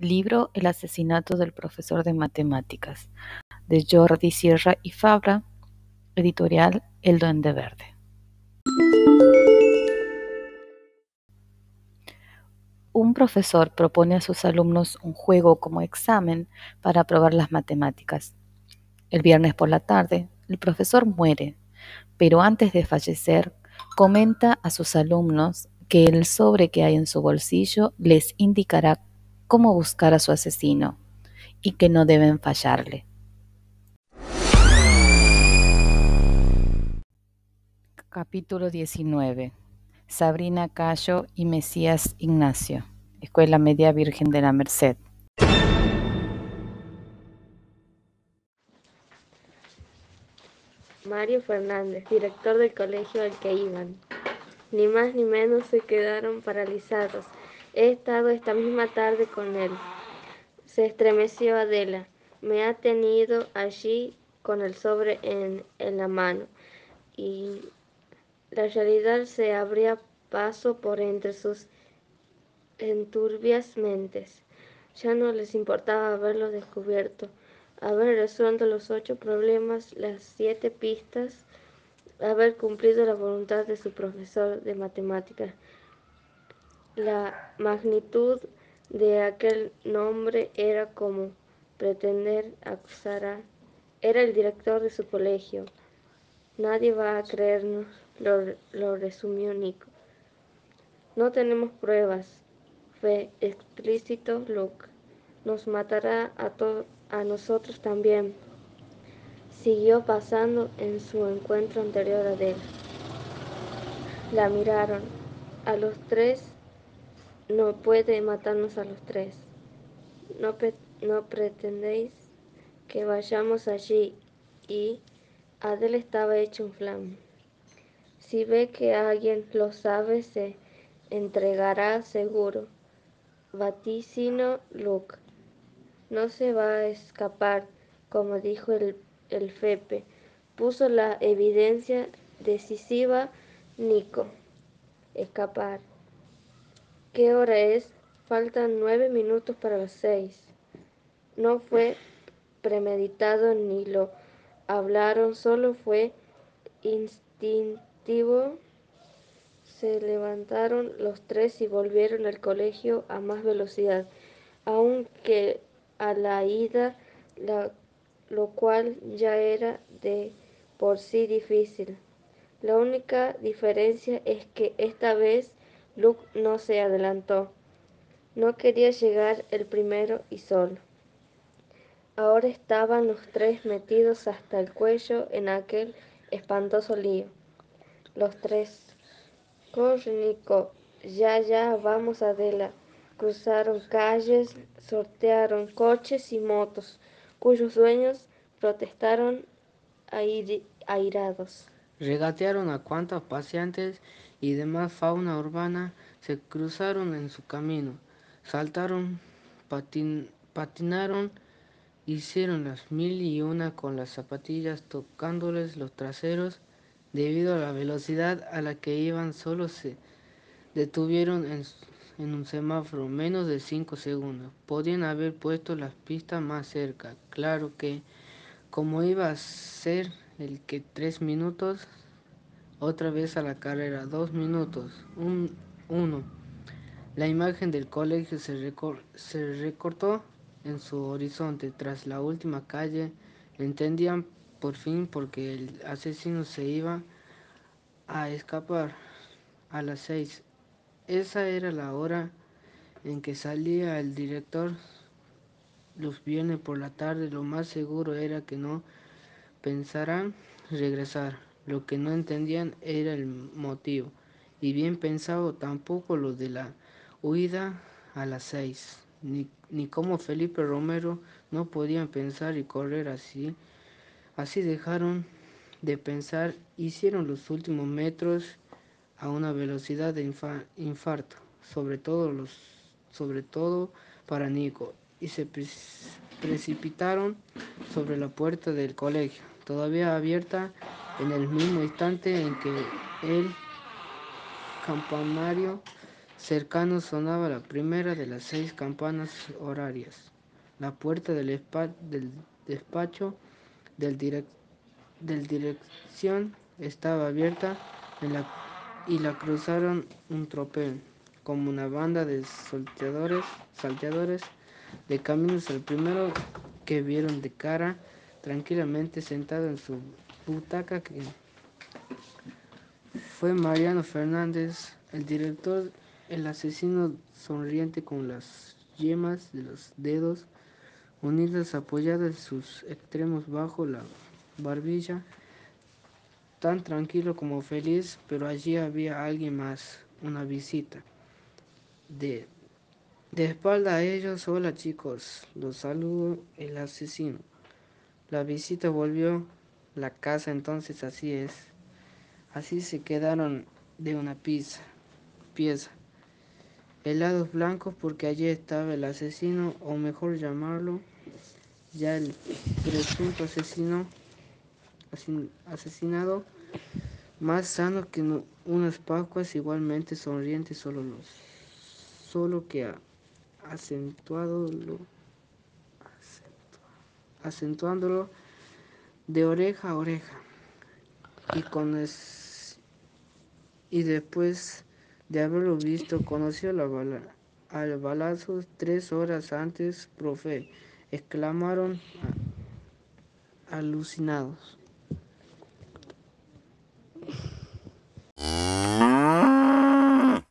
Nico, el asesinato del profesor de matemáticas, de Jordi Sierra y Fabra, editorial El Duende Verde. Un profesor propone a sus alumnos un juego como examen para probar las matemáticas. El viernes por la tarde, el profesor muere, pero antes de fallecer, comenta a sus alumnos que el sobre que hay en su bolsillo les indicará cómo buscar a su asesino y que no deben fallarle. Capítulo 19. Sabrina Cayo y Mesías Ignacio, Escuela Media Virgen de la Merced. Mario Fernández, director del colegio al que iban. Ni más ni menos se quedaron paralizados. He estado esta misma tarde con él. Se estremeció Adela. Me ha tenido allí con el sobre en, en la mano y la realidad se abría paso por entre sus enturbias mentes. Ya no les importaba haberlo descubierto, haber resuelto los ocho problemas, las siete pistas, haber cumplido la voluntad de su profesor de matemáticas. La magnitud de aquel nombre era como pretender acusar a... Era el director de su colegio. Nadie va a creernos, lo, resumió Nico. No tenemos pruebas. Fue explícito Luke. Nos matará a, a nosotros también. Siguió pasando en su encuentro anterior a él. La miraron. A los tres no puede matarnos a los tres. No, no pretendéis que vayamos allí y Adel estaba hecho un flan. Si ve que alguien lo sabe, se entregará seguro. Vaticino Luke. No se va a escapar, como dijo el, el Fepe. Puso la evidencia decisiva Nico. Escapar. ¿Qué hora es? Faltan nueve minutos para las seis. No fue premeditado ni lo hablaron, solo fue instintivo. Se levantaron los tres y volvieron al colegio a más velocidad, aunque a la ida, lo cual ya era de por sí difícil. La única diferencia es que esta vez Luke no se adelantó. No quería llegar el primero y solo. Ahora estaban los tres metidos hasta el cuello en aquel espantoso lío. Los tres. Corre, Nico. Ya, ya, vamos, Adela. Cruzaron calles, sortearon coches y motos, cuyos dueños protestaron airados. Regatearon a cuantos paseantes y demás fauna urbana se cruzaron en su camino. Saltaron, patin, patinaron Hicieron las mil y una con las zapatillas tocándoles los traseros. Debido a la velocidad a la que iban, solo se detuvieron en, un semáforo menos de cinco segundos. Podían haber puesto las pistas más cerca. Claro que, como iba a ser el que tres minutos, otra vez a la carrera, dos minutos, un, uno. La imagen del colegio se, se recortó en su horizonte tras la última calle, entendían por fin porque el asesino se iba a escapar a las seis. Esa era la hora en que salía el director los viernes por la tarde. Lo más seguro era que no pensaran regresar. Lo que no entendían era el motivo. Y bien pensado tampoco lo de la huida a las seis ni, ni como Felipe Romero no podían pensar y correr así. Así dejaron de pensar, hicieron los últimos metros a una velocidad de infarto, sobre todo, los, sobre todo para Nico, y se precipitaron sobre la puerta del colegio, todavía abierta en el mismo instante en que el campanario cercano sonaba la primera de las seis campanas horarias. La puerta del, despacho del, del dirección estaba abierta y la cruzaron un tropel, como una banda de salteadores, salteadores de caminos. El primero que vieron de cara, tranquilamente sentado en su butaca, que fue Mariano Fernández, el director, el asesino sonriente con las yemas de los dedos unidas apoyadas sus extremos bajo la barbilla, tan tranquilo como feliz, pero allí había alguien más, una visita. De, de espalda a ellos, hola chicos, los saludo el asesino. La visita volvió, la casa entonces así es. Así se quedaron de una pieza, pieza. Helados blancos porque allí estaba el asesino, o mejor llamarlo, ya el presunto asesino asesinado más sano que unas Pascuas igualmente sonriente solo los solo que ha acentuado lo, acentuándolo de oreja a oreja. Y con es, y después de haberlo visto conoció la al balazo tres horas antes profe exclamaron alucinados